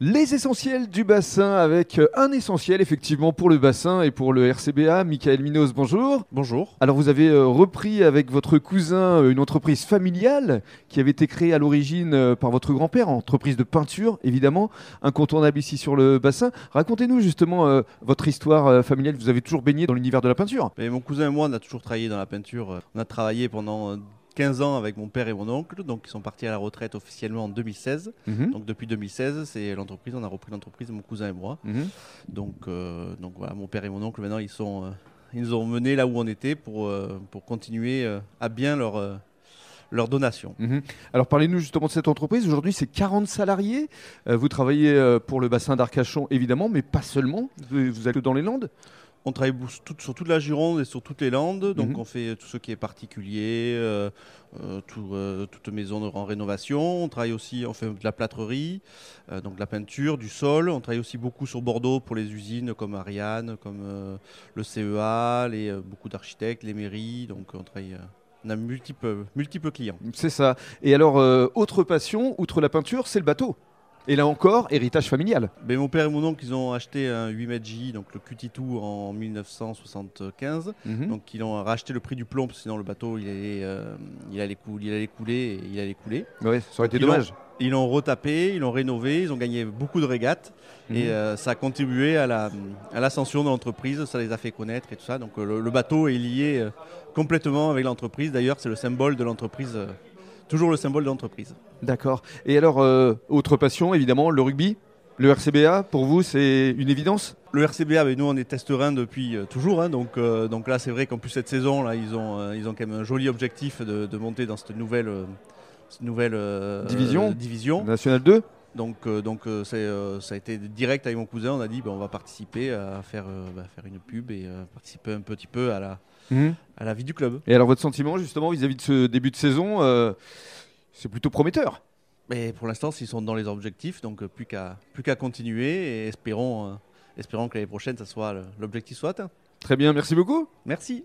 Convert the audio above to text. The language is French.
Les essentiels du bassin avec euh, un essentiel effectivement pour le bassin et pour le RCBA. Michael Minos, bonjour. Bonjour. Alors vous avez euh, repris avec votre cousin euh, une entreprise familiale qui avait été créée à l'origine par votre grand-père, entreprise de peinture évidemment, incontournable ici sur le bassin. Racontez-nous justement votre histoire familiale. Vous avez toujours baigné dans l'univers de la peinture Mon cousin et moi on a toujours travaillé dans la peinture. On a travaillé pendant 15 ans avec mon père et mon oncle, donc ils sont partis à la retraite officiellement en 2016. Mhm. Donc depuis 2016, c'est l'entreprise, on a repris l'entreprise, mon cousin et moi. Mhm. Donc, euh, donc voilà, mon père et mon oncle maintenant ils sont, euh, ils nous ont menés là où on était pour, euh, pour continuer à bien leur leur donation. Mhm. Alors parlez-nous justement de cette entreprise. Aujourd'hui, c'est 40 salariés. vous travaillez pour le bassin d'Arcachon, évidemment, mais pas seulement. Vous êtes dans les Landes on travaille sur toute la Gironde et sur toutes les Landes. Donc, mhm. on fait tout ce qui est particulier, euh, euh, euh, toute maison en rénovation. On travaille aussi, on fait de la plâtrerie, donc de la peinture, du sol. On travaille aussi beaucoup sur Bordeaux pour les usines comme Ariane, comme le CEA, les, beaucoup d'architectes, les mairies. Donc, on travaille. on a multiples, multiples clients. C'est ça. Et alors, autre passion, outre la peinture, c'est le bateau. Et là encore, héritage familial. Mais mon père et mon oncle, ils ont acheté un 8 mètres J, donc le QT2 en 1975. Mhm. Donc ils ont racheté le prix du plomb, sinon le bateau il allait, euh, il allait, couler, il allait couler et il allait couler. Ouais, ça aurait été dommage. ils l'ont retapé, ils l'ont rénové, ils ont gagné beaucoup de régates et mhm. euh, ça a contribué à l'ascension la, à de l'entreprise, ça les a fait connaître et tout ça. Donc euh, le, bateau est lié complètement avec l'entreprise. D'ailleurs, c'est le symbole de l'entreprise toujours le symbole de l'entreprise. D'accord. Et alors, euh, autre passion, évidemment, le rugby le RCBA, pour vous, c'est une évidence? Le RCBA, mais nous, on est testerin depuis euh, toujours. Hein, donc, euh, donc là, c'est vrai qu'en plus, cette saison, là, ils, ont, ils ont quand même un joli objectif de, monter dans cette nouvelle, nouvelle division, division. Nationale 2 donc, donc ça a été direct avec mon cousin. On a dit, ben, on va participer à faire, bah, faire une pub et participer un petit peu à la, Mhm. à la vie du club. Et alors votre sentiment justement vis-à-vis de ce début de saison, euh, c'est plutôt prometteur Mais pour l'instant, ils sont dans les objectifs, donc euh, plus qu'à plus qu'à continuer et espérons, euh, espérons que l'année prochaine, ça soit l'objectif soit atteint. Très bien, merci beaucoup. Merci.